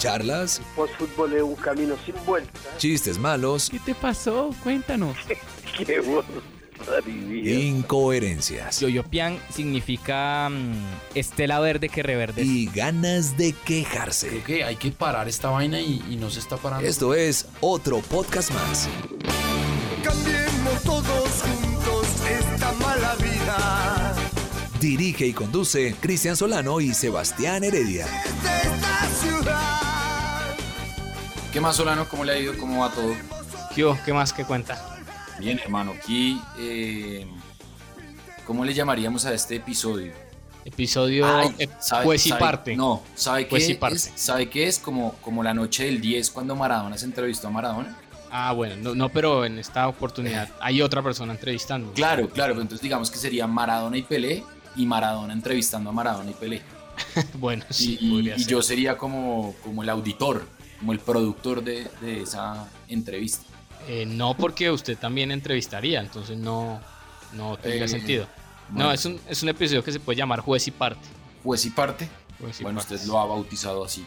Charlas, Postfútbol es un camino sin vuelta. chistes malos, ¿Qué te pasó? Cuéntanos. Qué bueno. Maravilla. incoherencias Yoyopian significa mm, estela verde que reverdece. y ganas de quejarse. Creo que hay que parar esta vaina y, y no se está parando. Esto es otro podcast más. Cambiemos todos juntos esta mala vida. Dirige y conduce Cristian Solano y Sebastián Heredia. Ciudad. ¿Qué más, Solano? ¿Cómo le ha ido? ¿Cómo va todo? ¿Qué? ¿Qué más que cuenta? Bien, hermano. Aquí, eh, ¿cómo le llamaríamos a este episodio? Episodio Ay, eh, ¿sabe- pues y sabe- parte. No, ¿sabe qué? Pues parte. es? ¿Sabe qué es? Como, como la noche del 10 cuando Maradona se entrevistó a Maradona. Ah, bueno, no, no, pero en esta oportunidad hay otra persona entrevistando. Claro, claro. pero Entonces digamos que sería Maradona y Pelé y Maradona entrevistando a Maradona y Pelé. bueno, sí, y, y- podría y ser. yo sería como, como el auditor, como el productor de, de esa entrevista. Eh, no porque usted también entrevistaría, entonces no, no tendría Eh, sentido. bueno. No, es un, es un episodio que se puede llamar juez y parte. Juez y parte. Juez y bueno, usted lo ha bautizado así.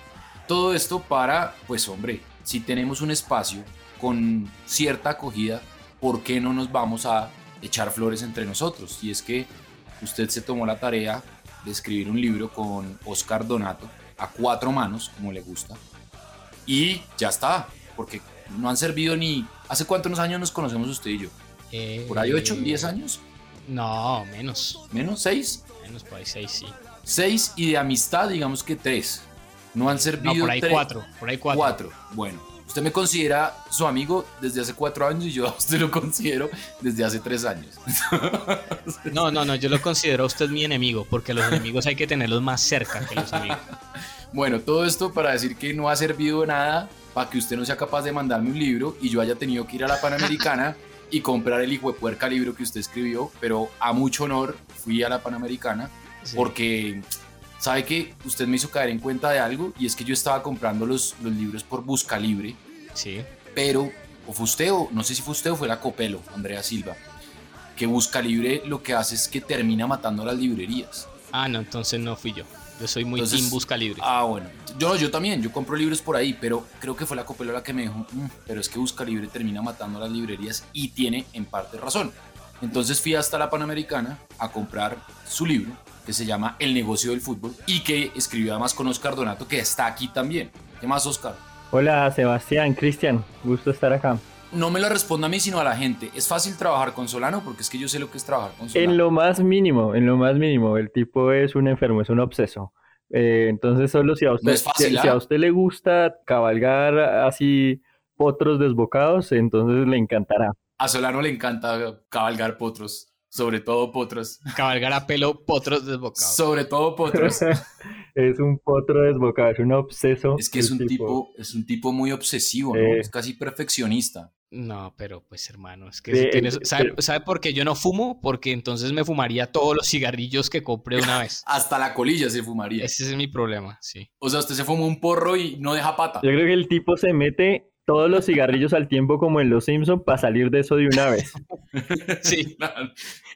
Todo esto para, pues hombre, si tenemos un espacio con cierta acogida, ¿por qué no nos vamos a echar flores entre nosotros? Y es que usted se tomó la tarea de escribir un libro con Oscar Donato, a cuatro manos, como le gusta, y ya está, porque no han servido ni... ¿Hace cuántos años nos conocemos usted y yo? Eh, ¿Por ahí ocho, diez años? No, menos. ¿Menos? ¿Seis? Menos por ahí seis, sí. Seis y de amistad, digamos que tres. No han servido No, por ahí tres- cuatro. Por ahí cuatro. Cuatro. Bueno, usted me considera su amigo desde hace cuatro años y yo a usted lo considero desde hace tres años. No, no, no, yo lo considero a usted mi enemigo, porque los enemigos hay que tenerlos más cerca que los amigos. Bueno, todo esto para decir que no ha servido de nada para que usted no sea capaz de mandarme un libro y yo haya tenido que ir a la Panamericana y comprar el hijo de puerca libro que usted escribió, pero a mucho honor fui a la Panamericana Sí. porque sabe que usted me hizo caer en cuenta de algo y es que yo estaba comprando los, los libros por Busca Libre, Sí. pero o fue usted o no sé si fue usted o fue la Copelo, Andrea Silva, que Busca Libre lo que hace es que termina matando a las librerías. Ah, no, entonces no fui yo. Yo soy muy Entonces- team busca libre. Ah, bueno. Yo, yo también, yo compro libros por ahí, pero creo que fue la Copelo la que me dijo, "Mm, pero es que Busca Libre termina matando a las librerías y tiene en parte razón. Entonces fui hasta la Panamericana a comprar su libro, que se llama El negocio del fútbol, y que escribió además con Oscar Donato, que está aquí también. ¿Qué más, Oscar? Hola Sebastián, Cristian, gusto estar acá. No me lo responda a mí, sino a la gente. ¿Es fácil trabajar con Solano? Porque es que yo sé lo que es trabajar con Solano. En lo más mínimo, en lo más mínimo, el tipo es un enfermo, es un obseso. Eh, entonces solo si a usted, fácil, si, si ¿ah? a usted le gusta cabalgar así potros desbocados, entonces le encantará. A Solano le encanta cabalgar potros, sobre todo potros. Cabalgar a pelo potros desbocados. Sobre todo potros. es un potro desbocado, es un obseso. Es que es un tipo, es un tipo muy obsesivo, ¿no? Eh. Es casi perfeccionista. No, pero pues hermano, es que Sí, si tienes- ¿sabe, pero- sabe por qué yo no fumo? Porque entonces me fumaría todos los cigarrillos que compré una vez. Hasta la colilla se fumaría. Ese es mi problema, sí. O sea, usted se fuma un porro y no deja pata. Yo creo que el tipo se mete todos los cigarrillos al tiempo como en Los Simpson para salir de eso de una vez. Sí,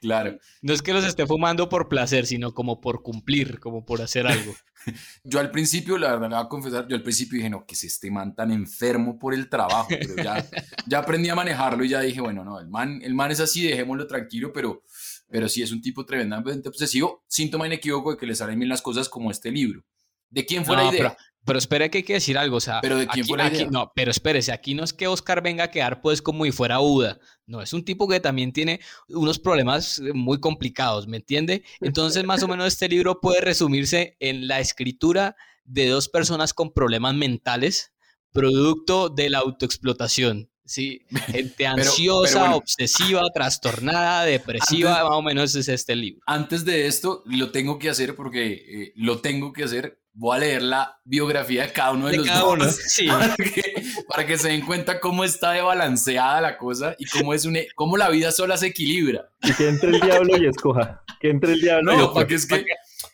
Claro. no es que los esté fumando por placer, sino como por cumplir, como por hacer algo. Yo al principio, la verdad, le voy a confesar, yo al principio dije, no, que es este man tan enfermo por el trabajo, pero ya, ya aprendí a manejarlo y ya dije, bueno, no, el man, el man es así, dejémoslo tranquilo, pero, pero sí es un tipo tremendamente obsesivo, síntoma inequívoco de que le salen bien las cosas como este libro. ¿De quién fue No, la idea? Pero, pero espere que hay que decir algo, o sea, ¿Pero de quién aquí- fue la aquí- idea? no, pero espérese, aquí no es que Oscar venga a quedar pues como si fuera Buda, no, es un tipo que también tiene unos problemas eh, muy complicados, ¿me entiende? Entonces, más o menos este libro puede resumirse en la escritura de dos personas con problemas mentales, producto de la autoexplotación. Sí, gente ansiosa, pero bueno. obsesiva, trastornada, depresiva, Antes- más o menos es este libro. Antes de esto, lo tengo que hacer porque eh, lo tengo que hacer. Voy a leer la biografía de cada uno de, De los cada dos. uno, sí. Para que, para que se den cuenta cómo está de balanceada la cosa y cómo, es un, e- cómo la vida sola se equilibra. Y que entre el diablo y escoja. Que entre el diablo y No, escoja. porque es que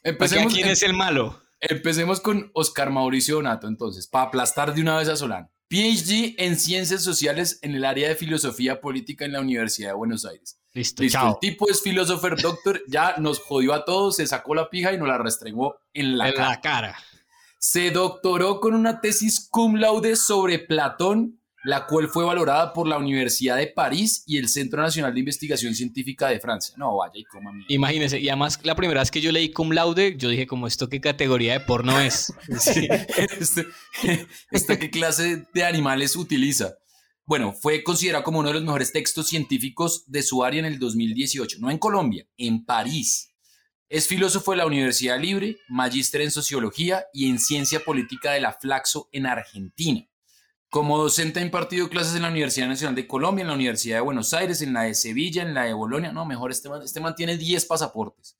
empecemos, ¿quién es el malo? empecemos con Oscar Mauricio Donato, entonces, para aplastar de una vez a Solano. PhD en Ciencias Sociales en el área de Filosofía Política en la Universidad de Buenos Aires. Listo, Listo, chao. el tipo es filósofo doctor, ya nos jodió a todos, se sacó la pija y nos la restregó en la en cara. la cara. Se doctoró con una tesis cum laude sobre Platón, la cual fue valorada por la Universidad de París y el Centro Nacional de Investigación Científica de Francia. No, vaya y coma mierda. Imagínense, y además la primera vez que yo leí cum laude, yo dije como esto qué categoría de porno es. Sí, este, ¿esta qué clase de animales utiliza? Bueno, fue considerado como uno de los mejores textos científicos de su área en el 2018, no en Colombia, en París. Es filósofo de la Universidad Libre, magíster en sociología y en ciencia política de la Flaxo en Argentina. Como docente ha impartido clases en la Universidad Nacional de Colombia, en la Universidad de Buenos Aires, en la de Sevilla, en la de Bolonia. No, mejor, este man, este man tiene 10 pasaportes.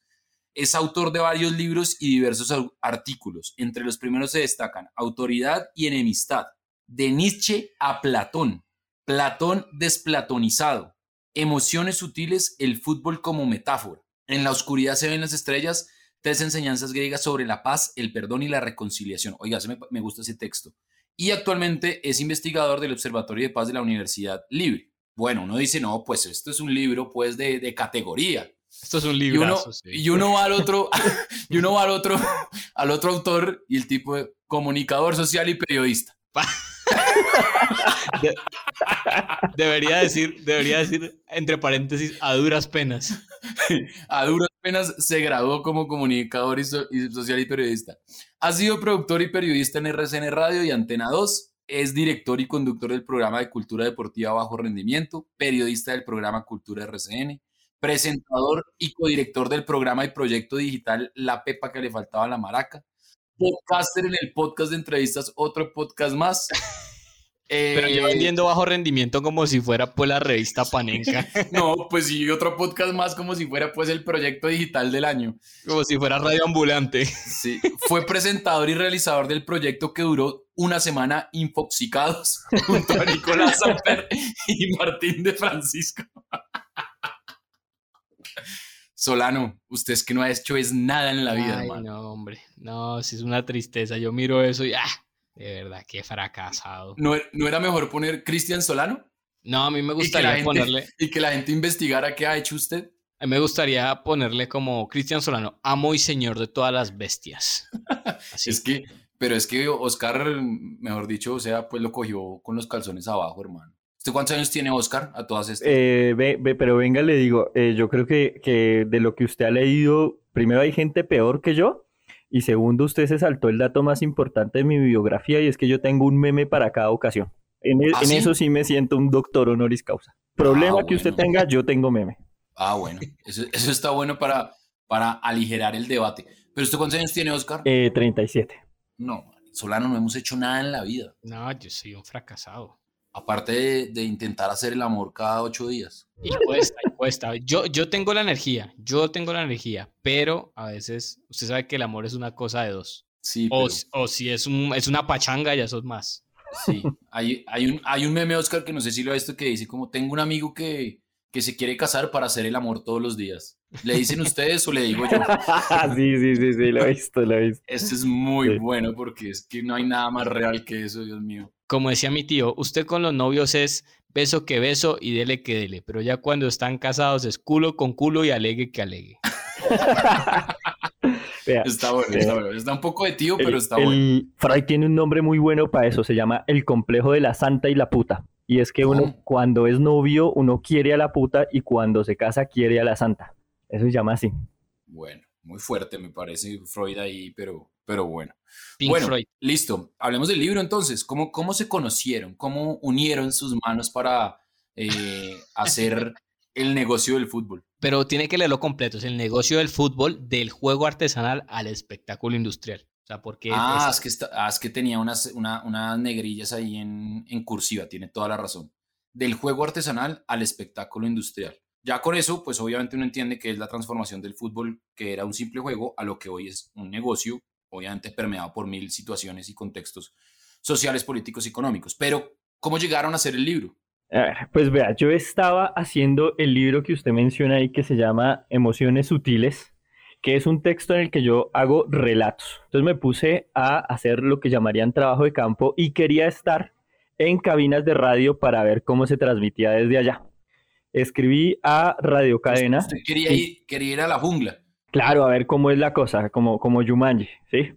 Es autor de varios libros y diversos artículos. Entre los primeros se destacan Autoridad y Enemistad, de Nietzsche a Platón, Platón desplatonizado, Emociones sutiles, el fútbol como metáfora. En la oscuridad se ven las estrellas, tres enseñanzas griegas sobre la paz, el perdón y la reconciliación. Oiga, me, me gusta ese texto. Y actualmente es investigador del Observatorio de Paz de la Universidad Libre. Bueno, uno dice, no, pues esto es un libro pues de, de categoría. Esto es un Y uno, sí. y uno va al otro, y uno va al otro, al otro autor y el tipo de comunicador social y periodista. De- debería decir, debería decir entre paréntesis a duras penas. A duras penas se graduó como comunicador y, so- y social y periodista. Ha sido productor y periodista en RCN Radio y Antena 2. Es director y conductor del programa de cultura deportiva Bajo Rendimiento, periodista del programa Cultura RCN, presentador y codirector del programa y proyecto digital La Pepa que le faltaba a la maraca, podcaster en el podcast de entrevistas Otro Podcast Más. Pero yo Eh, vendiendo bajo rendimiento como si fuera pues la revista Panenka, No, pues sí, otro podcast más como si fuera pues el proyecto digital del año. como si fuera radio ambulante. Sí, fue presentador y realizador del proyecto que duró una semana infoxicados junto a Nicolás Samper y Martín de Francisco. Solano, usted es que no ha hecho es nada en la vida, Ay, hermano. no, hombre. No, si es una tristeza. Yo miro eso y ah, de verdad, qué fracasado. ¿No, no era mejor poner Cristian Solano? No, a mí me gustaría gente, ponerle, y que la gente investigara qué ha hecho usted. a mí me gustaría ponerle como Cristian Solano, amo y señor de todas las bestias. Así. Es que, pero es que Oscar, mejor dicho, o sea, pues lo cogió con los calzones abajo, hermano. ¿Usted cuántos años tiene Oscar a todas estas? Eh, ve- ve, pero venga, le digo, eh, yo creo que, que de lo que usted ha leído, primero hay gente peor que yo, y segundo, usted se saltó el dato más importante de mi biografía, y es que yo tengo un meme para cada ocasión. En, e- ¿Ah, en sí? eso sí me siento un doctor honoris causa. Problema Ah, que usted tenga, yo tengo meme. Ah, bueno, eso, eso está bueno para, para aligerar el debate. ¿Pero usted cuántos años tiene, Oscar? Eh, 37. No, Solano, no hemos hecho nada en la vida. No, yo soy un fracasado. Aparte de, de intentar hacer el amor cada ocho días. Y cuesta, y cuesta. Yo, yo tengo la energía, yo tengo la energía, pero a veces usted sabe que el amor es una cosa de dos. Sí, O, pero- o si es, un, es una pachanga, ya sos más. sí. Hay, hay, un, hay un meme, Oscar, que no sé si lo ha visto, que dice como, tengo un amigo que, que se quiere casar para hacer el amor todos los días. ¿Le dicen ustedes o le digo yo? sí, sí, sí, sí, lo he visto, lo he visto. Este es muy Sí. bueno porque es que no hay nada más real que eso, Dios mío. Como decía mi tío, usted con los novios es beso que beso y dele que dele, pero ya cuando están casados es culo con culo y alegue que alegue. Vea, Está bueno, está bueno. Está un poco de tío, el- pero está el- bueno. Freud tiene un nombre muy bueno para eso, se llama el complejo de la santa y la puta. Y es que uno cuando es novio, uno quiere a la puta y cuando se casa quiere a la santa. Eso se llama así. Bueno, muy fuerte me parece Freud ahí, pero, pero bueno. Pink bueno, Floyd. listo. Hablemos del libro entonces. ¿Cómo, cómo se conocieron? ¿Cómo unieron sus manos para eh, hacer el negocio del fútbol? Pero tiene que leerlo completo, es el negocio del fútbol, del juego artesanal al espectáculo industrial. O sea, porque Ah, es- es que, está- ah, es que tenía unas, una- unas negrillas ahí en, en cursiva, tiene toda la razón. Del juego artesanal al espectáculo industrial. Ya con eso, pues obviamente uno entiende que es la transformación del fútbol, que era un simple juego, a lo que hoy es un negocio, obviamente permeado por mil situaciones y contextos sociales, políticos y económicos. Pero, ¿cómo llegaron a hacer el libro? Pues vea, yo estaba haciendo el libro que usted menciona ahí que se llama Emociones Sutiles, que es un texto en el que yo hago relatos. Entonces me puse a hacer lo que llamarían trabajo de campo y quería estar en cabinas de radio para ver cómo se transmitía desde allá. Escribí a Radio Cadena. Usted quería ir, quería ir a la jungla, Claro, a ver cómo es la cosa, como, como Jumanji, ¿sí?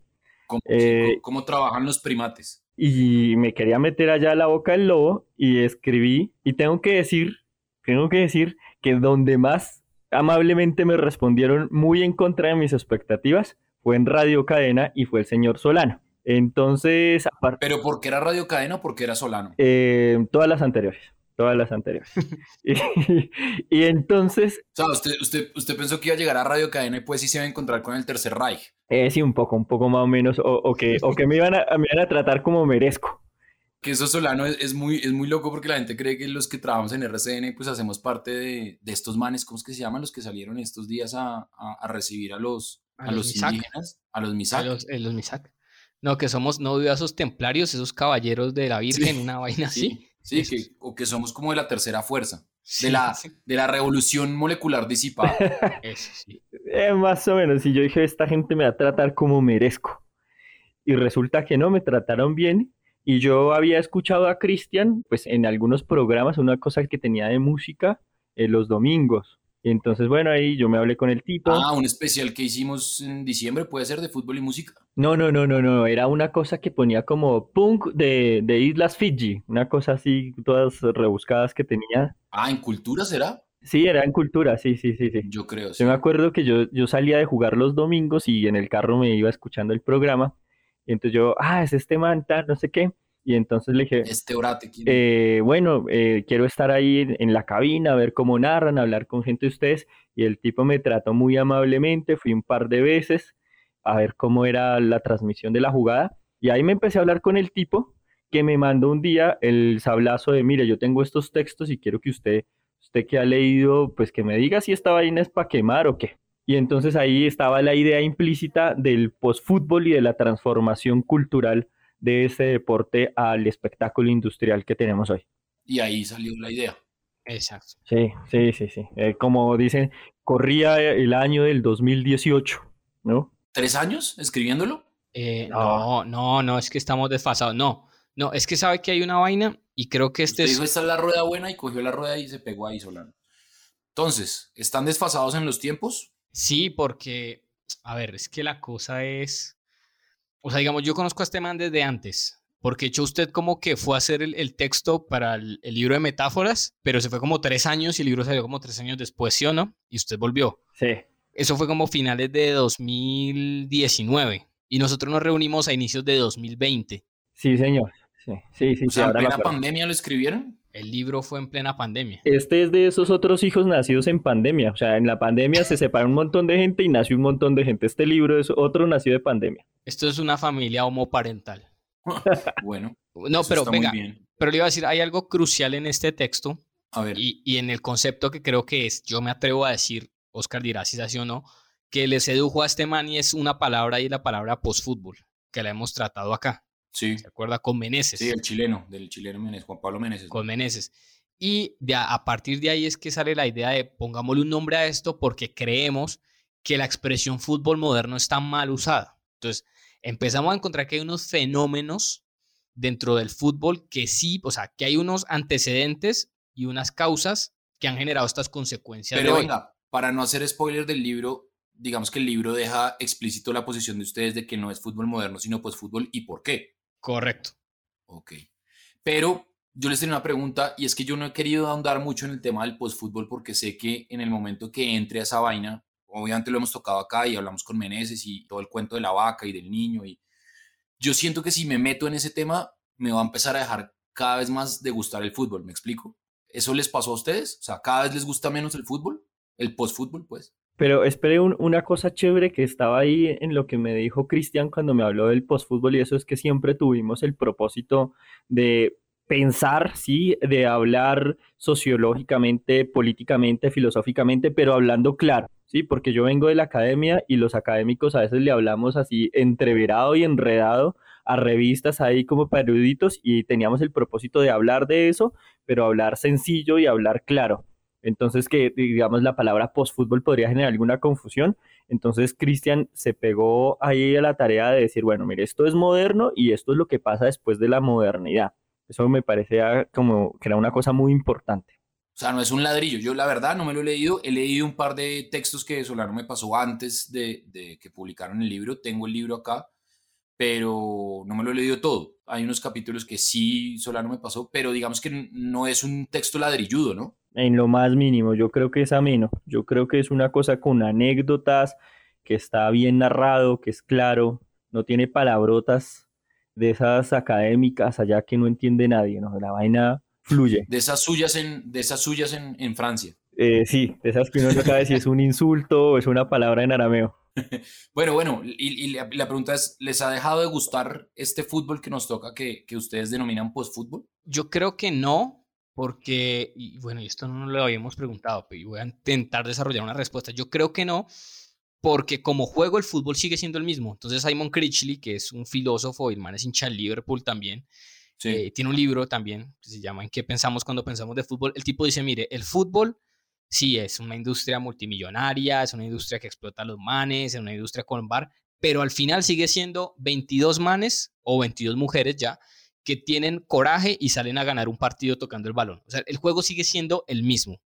cómo, Eh, cómo- cómo trabajan los primates. y me quería meter allá a la boca del lobo y escribí y tengo que decir, tengo que decir que donde más amablemente me respondieron muy en contra de mis expectativas fue en Radio Cadena y fue el señor Solano. Entonces, aparte, ¿Pero porque era Radio Cadena o porque era Solano? eh, todas las anteriores, todas las anteriores. y, y entonces, O sea, usted, usted, usted pensó que iba a llegar a Radio Cadena y pues sí se iba a encontrar con el Tercer Reich. eh, sí, un poco, un poco más o menos, o, o que, o que me iban a, me iban a tratar como merezco. Que eso Solano es, es muy, es muy loco porque la gente cree que los que trabajamos en RCN pues hacemos parte de, de estos manes, ¿cómo es que se llaman? Los que salieron estos días a, a- a recibir a los, a A los indígenas, a los a Misak. los, eh, los Misak. No, que somos no esos templarios, esos caballeros de la Virgen, Sí, una vaina así. Sí, que, o que somos como de la tercera fuerza, Sí, de, la, sí. de la revolución molecular disipada. Eso sí. Eh, más o menos, y yo dije, esta gente me va a tratar como merezco. Y resulta que no, me trataron bien. Y yo había escuchado a Cristian, pues en algunos programas, una cosa que tenía de música eh, los domingos. Entonces, bueno, ahí yo me hablé con el tipo. Ah, un especial que hicimos en diciembre puede ser de fútbol y música. No, no, no, no, no, era una cosa que ponía como punk de, de Islas Fiji, una cosa así, todas rebuscadas que tenía. Ah, ¿en cultura será? Sí, era en cultura, sí, sí, sí, sí. Yo creo, Yo sí. me acuerdo que yo, yo salía de jugar los domingos y en el carro me iba escuchando el programa. Y entonces yo, ah, es este man, tal, no sé qué. Y entonces le dije, Este eh, bueno, eh, quiero estar ahí en, en la cabina, a ver cómo narran, hablar con gente de ustedes. Y el tipo me trató muy amablemente, fui un par de veces a ver cómo era la transmisión de la jugada. Y ahí me empecé a hablar con el tipo que me mandó un día el sablazo de, mire, yo tengo estos textos y quiero que usted, usted que ha leído, pues que me diga si esta vaina es para quemar o qué. Y entonces ahí estaba la idea implícita del postfútbol y de la transformación cultural de ese deporte al espectáculo industrial que tenemos hoy. Y ahí salió la idea. Exacto. Sí, sí, sí, sí. Eh, como dicen, corría el año del 2018, ¿no? ¿Tres años escribiéndolo? Eh, No. no, no, no, es que estamos desfasados. No, no, es que sabe que hay una vaina y creo que este Usted es. dijo, esta es la rueda buena y cogió la rueda y se pegó ahí Solano. Entonces, ¿están desfasados en los tiempos? Sí, porque, a ver, es que la cosa es. O sea, digamos, yo conozco a este man desde antes. Porque de hecho usted como que fue a hacer el, el texto para el, el libro de metáforas, pero se fue como tres años y el libro salió como tres años después, ¿sí o no? Y usted volvió. Sí. Eso fue como finales de 2019 y nosotros nos reunimos a inicios de 2020. Sí, señor. Sí, sí, sí. O sí, sea, en plena acuerdo. pandemia lo escribieron. El libro fue en plena pandemia. Este es de esos otros hijos nacidos en pandemia. O sea, en la pandemia se separa un montón de gente y nació un montón de gente. Este libro es otro nacido de pandemia. Esto es una familia homoparental. Bueno, No, eso pero está muy venga, bien. pero le iba a decir, hay algo crucial en este texto A ver, y, y en el concepto que creo que es, yo me atrevo a decir, Oscar dirá si es así o no, que le sedujo a este man y es una palabra y la palabra postfútbol, que la hemos tratado acá. Sí, ¿Se acuerda? Con Meneses. sí, el chileno, del chileno Meneses, Juan Pablo Meneses. con Meneses. Y de a, a partir de ahí es que sale la idea de pongámosle un nombre a esto porque creemos que la expresión fútbol moderno está mal usada. Entonces, empezamos a encontrar que hay unos fenómenos dentro del fútbol que sí, o sea, que hay unos antecedentes y unas causas que han generado estas consecuencias. Pero de hoy. venga, para no hacer spoiler del libro, digamos que el libro deja explícito la posición de ustedes de que no es fútbol moderno, sino pues fútbol y por qué. Correcto. Ok. Pero yo les tengo una pregunta y es que yo no he querido ahondar mucho en el tema del postfútbol porque sé que en el momento que entre a esa vaina, obviamente lo hemos tocado acá y hablamos con Meneses y todo el cuento de la vaca y del niño y yo siento que si me meto en ese tema me va a empezar a dejar cada vez más de gustar el fútbol, ¿me explico? ¿Eso les pasó a ustedes? O sea, cada vez les gusta menos el fútbol, el postfútbol, pues. Pero esperé un- una cosa chévere que estaba ahí en lo que me dijo Cristian cuando me habló del postfútbol y eso es que siempre tuvimos el propósito de pensar, sí, de hablar sociológicamente, políticamente, filosóficamente, pero hablando claro, sí, porque yo vengo de la academia y los académicos a veces le hablamos así entreverado y enredado a revistas ahí como para eruditos y teníamos el propósito de hablar de eso, pero hablar sencillo y hablar claro. Entonces, que digamos la palabra postfútbol podría generar alguna confusión. Entonces, Cristian se pegó ahí a la tarea de decir, bueno, mire, esto es moderno y esto es lo que pasa después de la modernidad. Eso me parecía como que era una cosa muy importante. O sea, no es un ladrillo. Yo la verdad no me lo he leído. He leído un par de textos que Solano me pasó antes de, de que publicaron el libro. Tengo el libro acá, pero no me lo he leído todo. Hay unos capítulos que sí Solano me pasó, pero digamos que no es un texto ladrilludo, ¿no? En lo más mínimo, yo creo que es ameno. Yo creo que es una cosa con anécdotas, que está bien narrado, que es claro, no tiene palabrotas de esas académicas allá que no entiende nadie, ¿no? La vaina fluye. De esas suyas en, de esas suyas en, en Francia. Eh, sí, de esas que uno no sabe si es un insulto o es una palabra en arameo. Bueno, bueno, y, y la, la pregunta es, ¿les ha dejado de gustar este fútbol que nos toca, que, que ustedes denominan postfútbol? Yo creo que no, porque, y bueno, y esto no lo habíamos preguntado, pero voy a intentar desarrollar una respuesta. Yo creo que no, porque como juego el fútbol sigue siendo el mismo. Entonces Simon Critchley, que es un filósofo, y el man es hincha Liverpool también, eh, tiene un libro también que se llama ¿En qué pensamos cuando pensamos de fútbol? El tipo dice, mire, el fútbol sí es una industria multimillonaria, es una industria que explota a los manes, es una industria con bar, pero al final sigue siendo 22 manes o 22 mujeres ya que tienen coraje y salen a ganar un partido tocando el balón. O sea, el juego sigue siendo el mismo.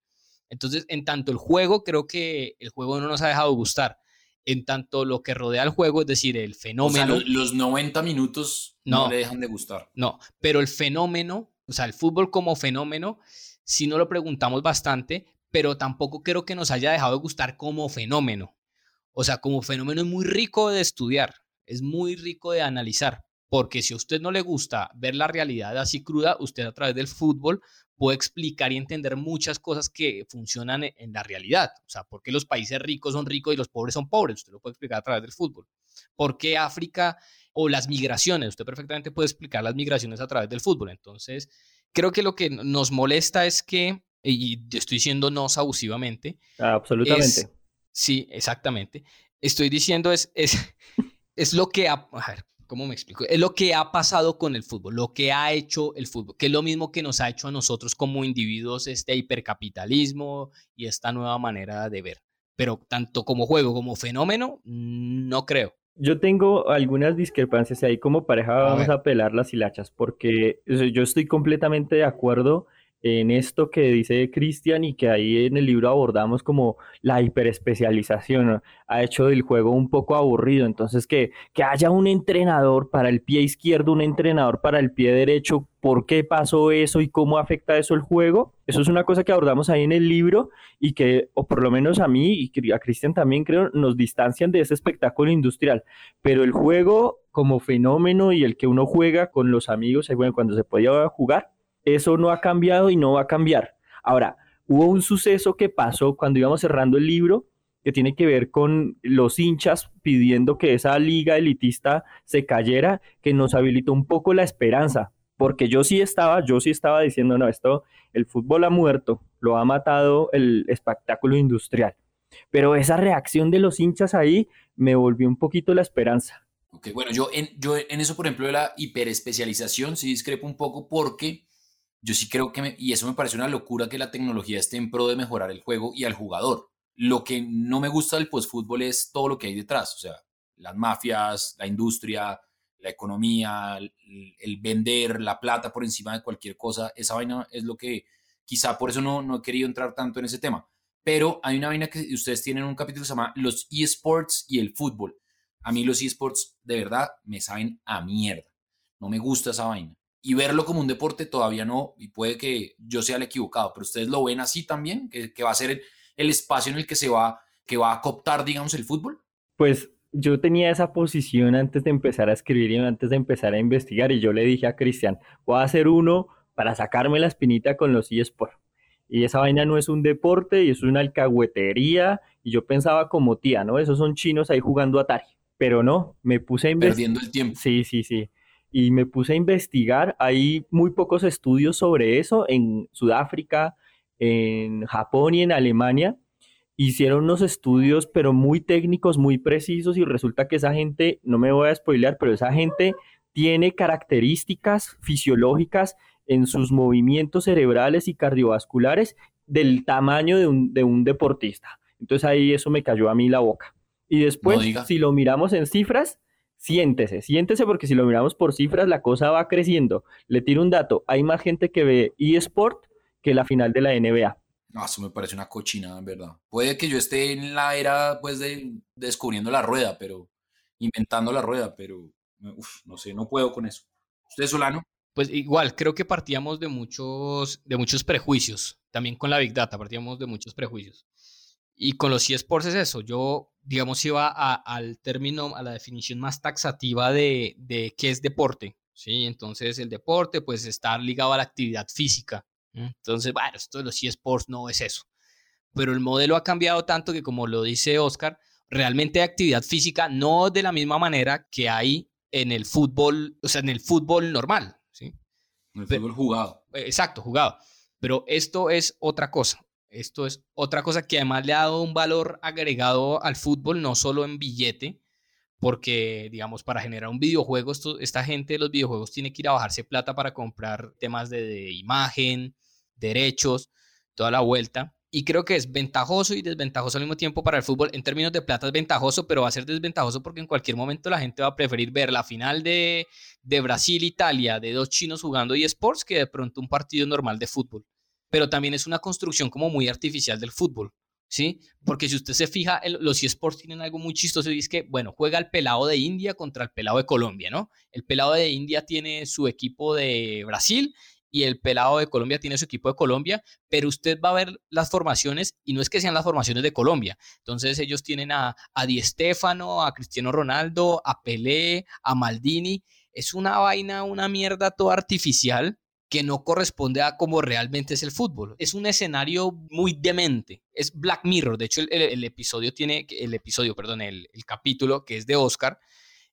Entonces, en tanto el juego, creo que el juego no nos ha dejado gustar. En tanto lo que rodea al juego, es decir, el O sea, fenómeno. los, los 90 minutos no, No. le dejan de gustar. No, pero el fenómeno, o sea, el fútbol como fenómeno, sí no lo preguntamos bastante, pero tampoco creo que nos haya dejado de gustar como fenómeno. O sea, como fenómeno es muy rico de estudiar, es muy rico de analizar, porque si a usted no le gusta ver la realidad así cruda, usted a través del fútbol puede explicar y entender muchas cosas que funcionan e- en la realidad. O sea, por qué los países ricos son ricos y los pobres son pobres, usted lo puede explicar a través del fútbol. ¿Por qué África o las migraciones? Usted perfectamente puede explicar las migraciones a través del fútbol. Entonces, creo que lo que nos molesta es que, y estoy diciendo no abusivamente, Absolutamente. es- sí, exactamente. Estoy diciendo es, es, es lo que ha, a ver, ¿cómo me explico? Es lo que ha pasado con el fútbol, lo que ha hecho el fútbol, que es lo mismo que nos ha hecho a nosotros como individuos este hipercapitalismo y esta nueva manera de ver. Pero tanto como juego como fenómeno, no creo. Yo tengo algunas discrepancias ahí como pareja vamos a pelar las hilachas porque yo estoy completamente de acuerdo en esto que dice Cristian y que ahí en el libro abordamos como la hiperespecialización ha hecho del juego un poco aburrido entonces que, que haya un entrenador para el pie izquierdo un entrenador para el pie derecho ¿por qué pasó eso y cómo afecta eso el juego? Eso es una cosa que abordamos ahí en el libro y que, o por lo menos a mí y a Cristian también creo, nos distancian de ese espectáculo industrial. Pero el juego como fenómeno y el que uno juega con los amigos, bueno, cuando se podía jugar, eso no ha cambiado y no va a cambiar. Ahora, hubo un suceso que pasó cuando íbamos cerrando el libro que tiene que ver con los hinchas pidiendo que esa liga elitista se cayera, que nos habilitó un poco la esperanza, porque yo sí estaba, yo sí estaba diciendo, no, esto, el fútbol ha muerto, lo ha matado el espectáculo industrial. Pero esa reacción de los hinchas ahí me volvió un poquito la esperanza. Ok, bueno, yo en, yo en eso, por ejemplo, de la hiperespecialización, sí discrepo un poco porque yo sí creo que, y eso me parece una locura que la tecnología esté en pro de mejorar el juego y al jugador. Lo que no me gusta del postfútbol es todo lo que hay detrás, o sea, las mafias, la industria, la economía, el, el vender, la plata por encima de cualquier cosa, esa vaina es lo que quizá por eso no, no he querido entrar tanto en ese tema. Pero hay una vaina que ustedes tienen un capítulo que se llama los esports y el fútbol. A mí los esports de verdad me saben a mierda. No me gusta esa vaina. Y verlo como un deporte todavía no, y puede que yo sea el equivocado, pero ustedes lo ven así también, que, que va a ser el, el, espacio en el que se va, que va a cooptar, digamos, el fútbol. Pues yo tenía esa posición antes de empezar a escribir y antes de empezar a investigar, y yo le dije a Cristian, voy a hacer uno para sacarme la espinita con los eSports. Y esa vaina no es un deporte y es una alcahuetería. Y yo pensaba como tía, ¿no? Esos son chinos ahí jugando Atari. Pero no, me puse a investigar. Perdiendo el tiempo. Sí, sí, sí. Y me puse a investigar. Hay muy pocos estudios sobre eso en Sudáfrica, en Japón y en Alemania. Hicieron unos estudios, pero muy técnicos, muy precisos. Y resulta que esa gente, no me voy a spoilear, pero esa gente tiene características fisiológicas en sus movimientos cerebrales y cardiovasculares del tamaño de un, de un deportista. Entonces ahí eso me cayó a mí la boca. Y después, No si lo miramos en cifras, siéntese, siéntese porque si lo miramos por cifras, la cosa va creciendo. Le tiro un dato, hay más gente que ve eSport que la final de la NBA. No, eso me parece una cochinada, en verdad. Puede que yo esté en la era, pues, de descubriendo la rueda, pero inventando la rueda, pero, uf, no sé, no puedo con eso. ¿Usted, Solano? Pues igual, creo que partíamos de muchos, de muchos prejuicios. También con la Big Data partíamos de muchos prejuicios. Y con los eSports es eso. Yo, digamos, iba a, al término, a la definición más taxativa de, de qué es deporte. ¿sí? Entonces, el deporte, pues, está ligado a la actividad física. Entonces, bueno, esto de los eSports no es eso. Pero el modelo ha cambiado tanto que, como lo dice Oscar, realmente hay actividad física no de la misma manera que hay en el fútbol, o sea, en el fútbol normal. ¿sí? En el fútbol jugado. Exacto, jugado. Pero esto es otra cosa. Esto es otra cosa que además le ha dado un valor agregado al fútbol, no solo en billete, porque, digamos, para generar un videojuego, esto, esta gente de los videojuegos tiene que ir a bajarse plata para comprar temas de, de imagen, derechos, toda la vuelta. Y creo que es ventajoso y desventajoso al mismo tiempo para el fútbol. En términos de plata es ventajoso, pero va a ser desventajoso porque en cualquier momento la gente va a preferir ver la final de, de Brasil-Italia de dos chinos jugando eSports que de pronto un partido normal de fútbol. Pero también es una construcción como muy artificial del fútbol, ¿sí? Porque si usted se fija, los eSports tienen algo muy chistoso y es que, bueno, juega el pelado de India contra el pelado de Colombia, ¿no? El pelado de India tiene su equipo de Brasil y el pelado de Colombia tiene su equipo de Colombia, pero usted va a ver las formaciones y no es que sean las formaciones de Colombia. Entonces ellos tienen a, a Di Stéfano, a Cristiano Ronaldo, a Pelé, a Maldini. Es una vaina, una mierda toda artificial que no corresponde a cómo realmente es el fútbol. Es un escenario muy demente. Es Black Mirror. De hecho, el, episodio tiene, el episodio, perdón, el, capítulo que es de Oscar,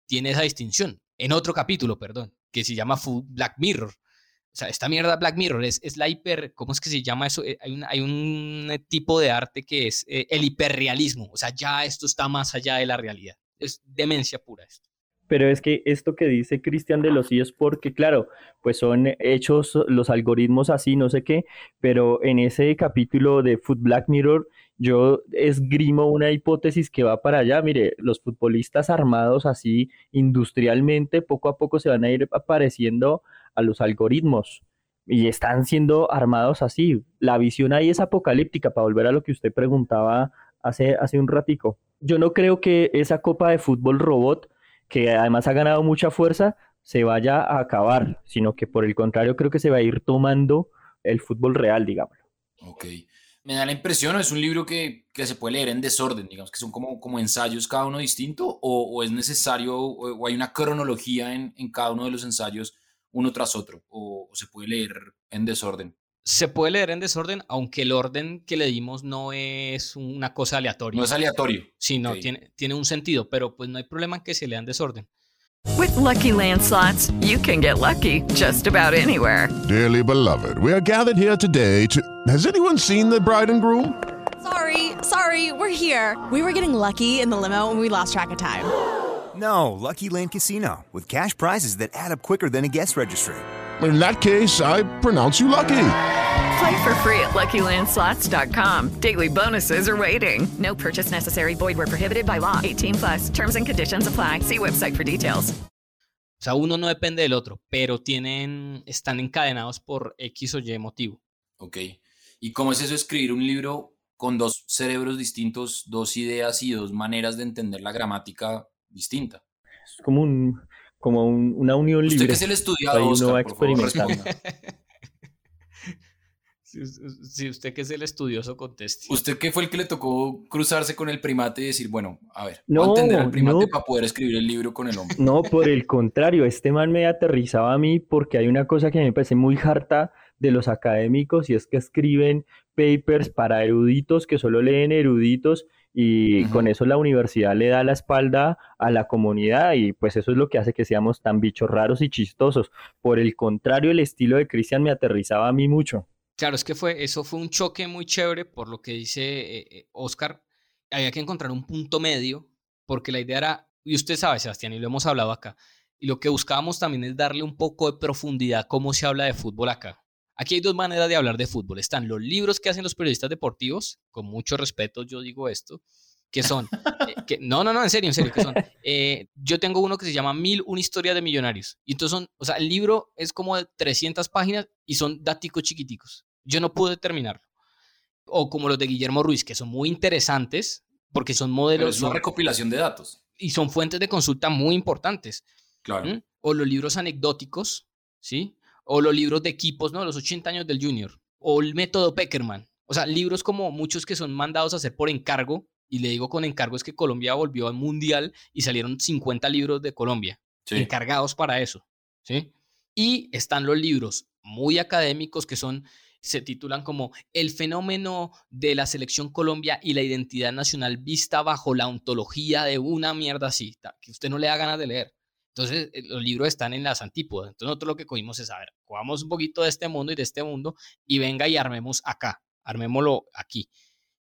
tiene esa distinción. En otro capítulo, perdón, que se llama Black Mirror. O sea, esta mierda Black Mirror es, es la hiper, ¿cómo es que se llama eso? Hay, una, hay un tipo de arte que es eh, el hiperrealismo. O sea, ya esto está más allá de la realidad. Es demencia pura esto. Pero es que esto que dice Cristian de los eSports, que claro, pues son hechos los algoritmos así, no sé qué, pero en ese capítulo de Food Black Mirror, yo esgrimo una hipótesis que va para allá. Mire, los futbolistas armados así industrialmente, poco a poco se van a ir apareciendo a los algoritmos y están siendo armados así. La visión ahí es apocalíptica, para volver a lo que usted preguntaba hace, hace un ratico. Yo no creo que esa copa de fútbol robot, que además ha ganado mucha fuerza, se vaya a acabar, sino que por el contrario creo que se va a ir tomando el fútbol real, digámoslo. Ok. Me da la impresión, ¿o es un libro que, que, se puede leer en desorden, digamos, que son como, como ensayos cada uno distinto, o, es necesario, o, o, hay una cronología en, en cada uno de los ensayos uno tras otro, o, o se puede leer en desorden? Se puede leer en desorden, aunque el orden que le dimos no es una cosa aleatoria. No es aleatorio. Sí, no, okay. tiene, tiene un sentido, pero pues no hay problema en que se lea en desorden. With lucky landslots, you can get lucky just about anywhere. Dearly beloved, we are gathered here today to. Has anyone seen the bride and groom? Sorry, sorry, we're here. We were getting lucky in the limo and we lost track of time. No, Lucky Land Casino, with cash prizes that add up quicker than a guest registry. In that case, I pronounce you lucky. Play for free at LuckyLandSlots.com. Daily bonuses are waiting. No purchase necessary. Void where prohibited by law. 18 plus. Terms and conditions apply. See website for details. O sea, uno no depende del otro, pero tienen, están encadenados por X o Y motivo. Ok. ¿Y cómo es eso escribir un libro con dos cerebros distintos, dos ideas y dos maneras de entender la gramática distinta? Es como, un, como un- una unión Usted libre. que es el estudiado, Ahí uno va experimentando. Si, si usted que es el estudioso conteste. ¿Usted qué fue el que le tocó cruzarse con el primate y decir, bueno, a ver, No, entender al primate no. para poder escribir el libro con el hombre? No, por el contrario, este man me aterrizaba a mí porque hay una cosa que me parece muy harta de los académicos y es que escriben papers para eruditos que solo leen eruditos y con eso la universidad le da la espalda a la comunidad y pues eso es lo que hace que seamos tan bichos raros y chistosos. Por el contrario, el estilo de Cristian me aterrizaba a mí mucho. Claro, es que fue, eso fue un choque muy chévere por lo que dice eh, eh, Oscar. Había que encontrar un punto medio, porque la idea era, y usted sabe, Sebastián, y lo hemos hablado acá, y lo que buscábamos también es darle un poco de profundidad a cómo se habla de fútbol acá. Aquí hay dos maneras de hablar de fútbol. Están los libros que hacen los periodistas deportivos, con mucho respeto yo digo esto, que son, eh, que, no, no, no, en serio, en serio, que son, eh, yo tengo uno que se llama Mil, una historia de millonarios. Y entonces son, o sea, el libro es como de 300 páginas y son daticos chiquiticos. Yo no pude terminarlo. O como los de Guillermo Ruiz, que son muy interesantes, porque son Pero modelos es una recopilación de datos. y son fuentes de consulta muy importantes. Claro. ¿Mm? O los libros anecdóticos, ¿sí? O los libros de equipos, ¿no? Los 80 años del Junior. O el método Peckerman. O sea, libros como muchos que son mandados a hacer por encargo. Y le digo con encargo es que Colombia volvió al Mundial y salieron 50 libros de Colombia. Sí. Encargados para eso, ¿sí? Y están los libros muy académicos que son, se titulan como El fenómeno de la selección Colombia y la identidad nacional vista bajo la ontología de una mierda así, que usted no le da ganas de leer. Entonces, eh, los libros están en las antípodas. Entonces, nosotros lo que cogimos es, a ver, cojamos un poquito de este mundo y de este mundo y venga y armemos acá, armémoslo aquí.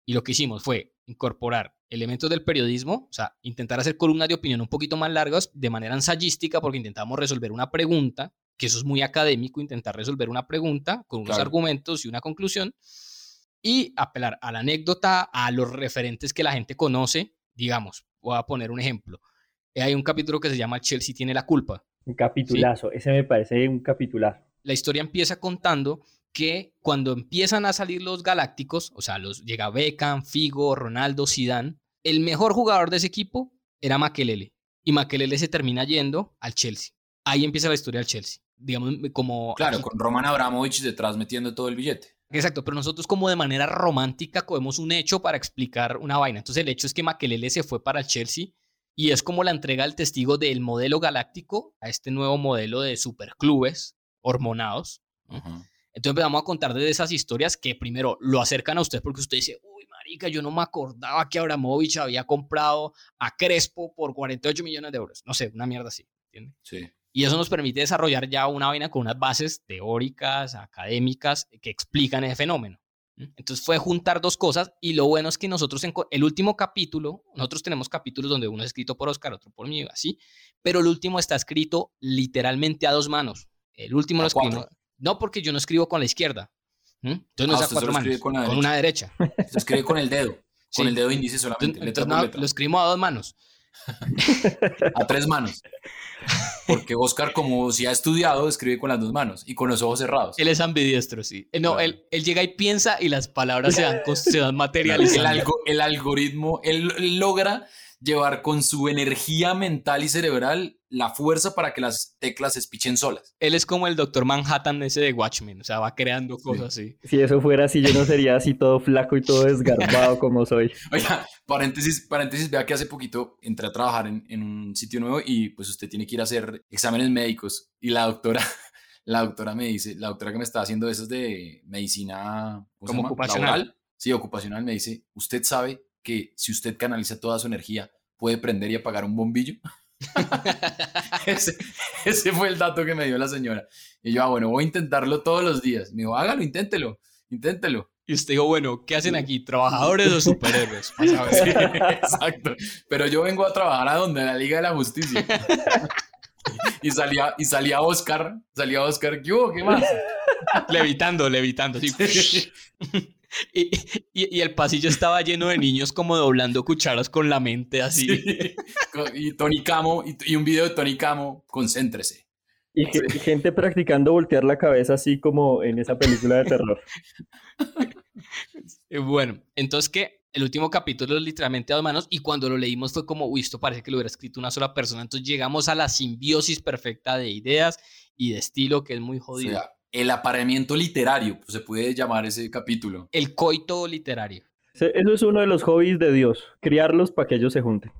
Y lo que hicimos fue incorporar elementos del periodismo, o sea, intentar hacer columnas de opinión un poquito más largas de manera ensayística, porque intentamos resolver una pregunta, que eso es muy académico, intentar resolver una pregunta con unos Claro. argumentos y una conclusión, y apelar a la anécdota, a los referentes que la gente conoce. Digamos, voy a poner un ejemplo. Eh, Hay un capítulo que se llama Chelsea tiene la culpa. Un capitulazo, ese me parece un capitulazo. La historia empieza contando que cuando empiezan a salir los galácticos, o sea, los llega Beckham, Figo, Ronaldo, Zidane, el mejor jugador de ese equipo era Makelele y Makelele se termina yendo al Chelsea. Ahí empieza la historia del Chelsea. Digamos como Claro, aquí- con Roman Abramovich detrás metiendo todo el billete. Exacto, pero nosotros como de manera romántica cogemos un hecho para explicar una vaina. Entonces el hecho es que Makelele se fue para el Chelsea y es como la entrega del testigo del modelo galáctico a este nuevo modelo de superclubes hormonados. ¿no? Entonces empezamos a contar de esas historias que primero lo acercan a usted porque usted dice, uy, marica, yo no me acordaba que Abramovich había comprado a Crespo por 48 millones de euros. No sé, una mierda así, ¿entiende? Sí. Y eso nos permite desarrollar ya una vaina con unas bases teóricas, académicas, que explican ese fenómeno. Entonces fue juntar dos cosas y lo bueno es que nosotros, en el último capítulo, nosotros tenemos capítulos donde uno es escrito por Oscar, otro por mí, así, pero el último está escrito literalmente a dos manos. El último lo escribimos, cuatro. no porque yo no escribo con la izquierda, entonces no Ah, es a cuatro manos, con con una derecha. Se escribe con el dedo, Sí. con el dedo índice solamente, Entonces, letra entonces, no, lo escribimos a dos manos. A tres manos. Porque Oscar, como si ha estudiado, escribe con las dos manos y con los ojos cerrados. Él es ambidiestro, sí. Eh, No, él, él llega y piensa y las palabras se dan, cos- se dan El, materializando. algo- el algoritmo, él logra llevar con su energía mental y cerebral la fuerza para que las teclas se espichen solas. Él es como el Doctor Manhattan ese de Watchmen, o sea, va creando cosas así. Si eso fuera así, yo no sería así todo flaco y todo desgarbado como soy. Oiga, paréntesis, paréntesis, vea que hace poquito entré a trabajar en, en un sitio nuevo y pues usted tiene que ir a hacer exámenes médicos y la doctora, la doctora me dice, la doctora que me está haciendo esos de medicina ocupacional. Laboral. Sí, ocupacional me dice, usted sabe que si usted canaliza toda su energía puede prender y apagar un bombillo. ese, ese fue el dato que me dio la señora. Y yo, ah, bueno, voy a intentarlo todos los días. Me dijo, hágalo, inténtelo, inténtelo. Y usted dijo, bueno, ¿qué hacen aquí? ¿Trabajadores o superhéroes? Sí, exacto. Pero yo vengo a trabajar a donde, la Liga de la Justicia. y salía, y salía Oscar, salía Oscar, ¿qué hubo? ¿Qué más? levitando, levitando. así. Y, y- y el pasillo estaba lleno de niños como doblando cucharas con la mente así. Y Tony Camo, y, y un video de Tony Camo, concéntrese. Y ge- gente practicando voltear la cabeza así como en esa película de terror. Eh, Bueno, entonces que el último capítulo es literalmente a dos manos y cuando lo leímos fue como, uy, esto parece que lo hubiera escrito una sola persona. Entonces llegamos a la simbiosis perfecta de ideas y de estilo que es muy O jodido. sea, el apareamiento literario, pues, se puede llamar ese capítulo. el coito literario. Eso es uno de los hobbies de Dios, criarlos para que ellos se junten.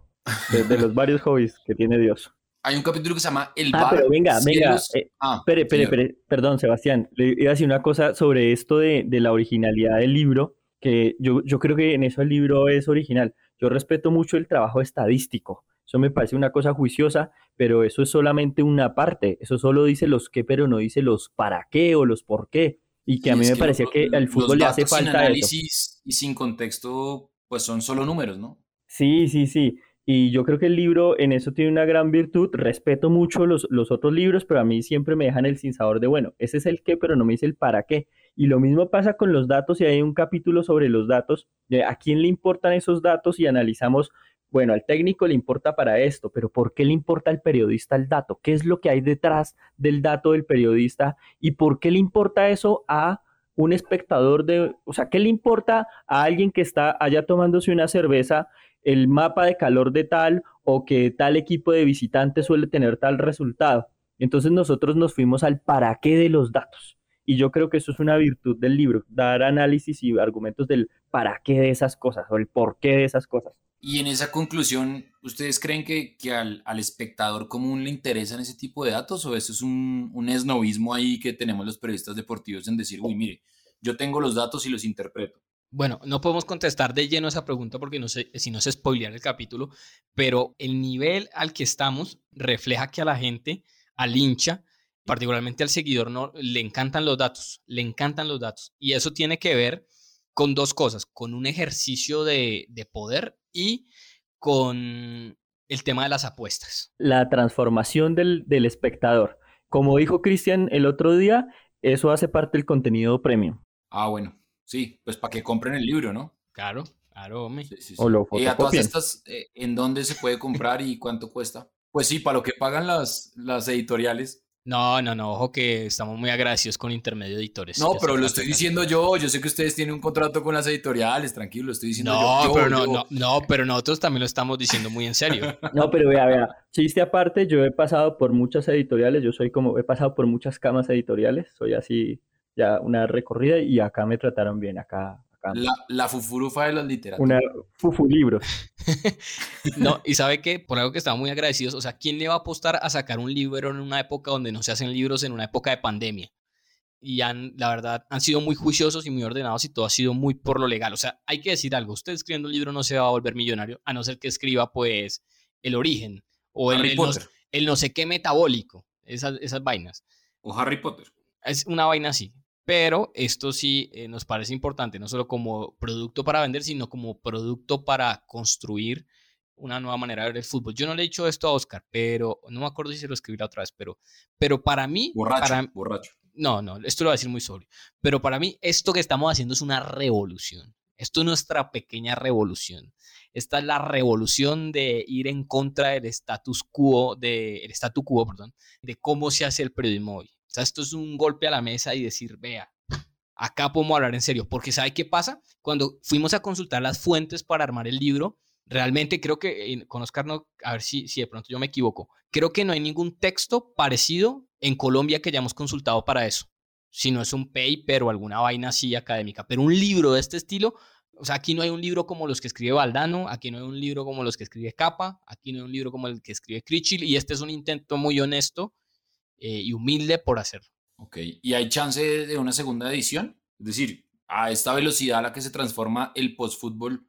De, de los varios hobbies que tiene Dios. Hay un capítulo que se llama El Ah, Bar. pero venga, venga. Cielos- eh, Ah, espere, espere, señor. espere, perdón, Sebastián. Le iba a decir una cosa sobre esto de, de la originalidad del libro, que yo, yo creo que en eso el libro es original. Yo respeto mucho el trabajo estadístico. Eso me parece una cosa juiciosa, pero eso es solamente una parte. Eso solo dice los qué, pero no dice los para qué o los por qué. Y que a mí me parecía lo- que al fútbol le hace sin falta eso. análisis y sin contexto, pues son solo números, ¿no? Sí, sí, sí. Y yo creo que el libro en eso tiene una gran virtud. Respeto mucho los, los otros libros, pero a mí siempre me dejan el sinsabor de, bueno, ese es el qué, pero no me dice el para qué. Y lo mismo pasa con los datos, y hay un capítulo sobre los datos, de a quién le importan esos datos y analizamos, bueno, al técnico le importa para esto, pero ¿por qué le importa al periodista el dato? ¿Qué es lo que hay detrás del dato del periodista? ¿Y por qué le importa eso a un espectador de, o sea, ¿qué le importa a alguien que está allá tomándose una cerveza el mapa de calor de tal o que tal equipo de visitantes suele tener tal resultado? Entonces nosotros nos fuimos al para qué de los datos. Y yo creo que eso es una virtud del libro, dar análisis y argumentos del para qué de esas cosas o el por qué de esas cosas. Y en esa conclusión, ¿ustedes creen que, que al, al espectador común le interesan ese tipo de datos o eso es un, un esnovismo ahí que tenemos los periodistas deportivos en decir, uy, mire, yo tengo los datos y los interpreto? Bueno, no podemos contestar de lleno esa pregunta porque no sé si no se spoilear el capítulo, pero el nivel al que estamos refleja que a la gente, al hincha, particularmente al seguidor, no le encantan los datos, le encantan los datos. Y eso tiene que ver con dos cosas, con un ejercicio de, de poder y con el tema de las apuestas. La transformación del, del espectador. Como dijo Cristian el otro día, eso hace parte del contenido premium. Ah, bueno, sí, pues para que compren el libro, ¿no? Claro, claro, hombre. Sí, sí, O lo sí. Y a todas estas, eh, ¿en dónde se puede comprar y cuánto cuesta? Pues sí, para lo que pagan las, las editoriales. No, no, no, ojo que estamos muy agradecidos con Intermedio Editores. No, pero lo estoy diciendo yo. Yo sé que ustedes tienen un contrato con las editoriales, tranquilo, lo estoy diciendo No, yo. yo, pero no, yo. no, no, pero nosotros también lo estamos diciendo muy en serio. No, pero vea, vea, chiste aparte, yo he pasado por muchas editoriales, yo soy como, he pasado por muchas camas editoriales, soy así ya una recorrida y acá me trataron bien, acá. La, la fufurufa de las literaturas. Una fufu libros. No, y sabe que por algo que estamos muy agradecidos, o sea, ¿quién le va a apostar a sacar un libro en una época donde no se hacen libros en una época de pandemia? Y han, la verdad, han sido muy juiciosos y muy ordenados y todo ha sido muy por lo legal. O sea, hay que decir algo, usted escribiendo un libro no se va a volver millonario, a no ser que escriba, pues, el origen o el, no, Potter. el no sé qué metabólico, esas, esas vainas. O Harry Potter. Es una vaina así. Pero esto sí eh, nos parece importante, no solo como producto para vender, sino como producto para construir una nueva manera de ver el fútbol. Yo no le he dicho esto a Oscar, pero no me acuerdo si se lo escribí la otra vez, pero, pero para mí... Borracho, para- borracho. no, no, esto lo voy a decir muy sobrio. Pero para mí, esto que estamos haciendo es una revolución. Esto es nuestra pequeña revolución. Esta es la revolución de ir en contra del status quo, de, el statu quo, perdón, de cómo se hace el periodismo hoy. O sea, esto es un golpe a la mesa y decir, vea, acá podemos hablar en serio. Porque ¿sabe qué pasa? Cuando fuimos a consultar las fuentes para armar el libro, realmente creo que, con Oscar, no, a ver si, si de pronto yo me equivoco, creo que no hay ningún texto parecido en Colombia que hayamos consultado para eso. Si no es un paper o alguna vaina así académica, pero un libro de este estilo, o sea, aquí no hay un libro como los que escribe Valdano, aquí no hay un libro como los que escribe Capa, aquí no hay un libro como el que escribe Critchil, y este es un intento muy honesto eh, y humilde por hacerlo. Ok. ¿Y hay chance de, una segunda edición? Es decir, a esta velocidad a la que se transforma el postfútbol,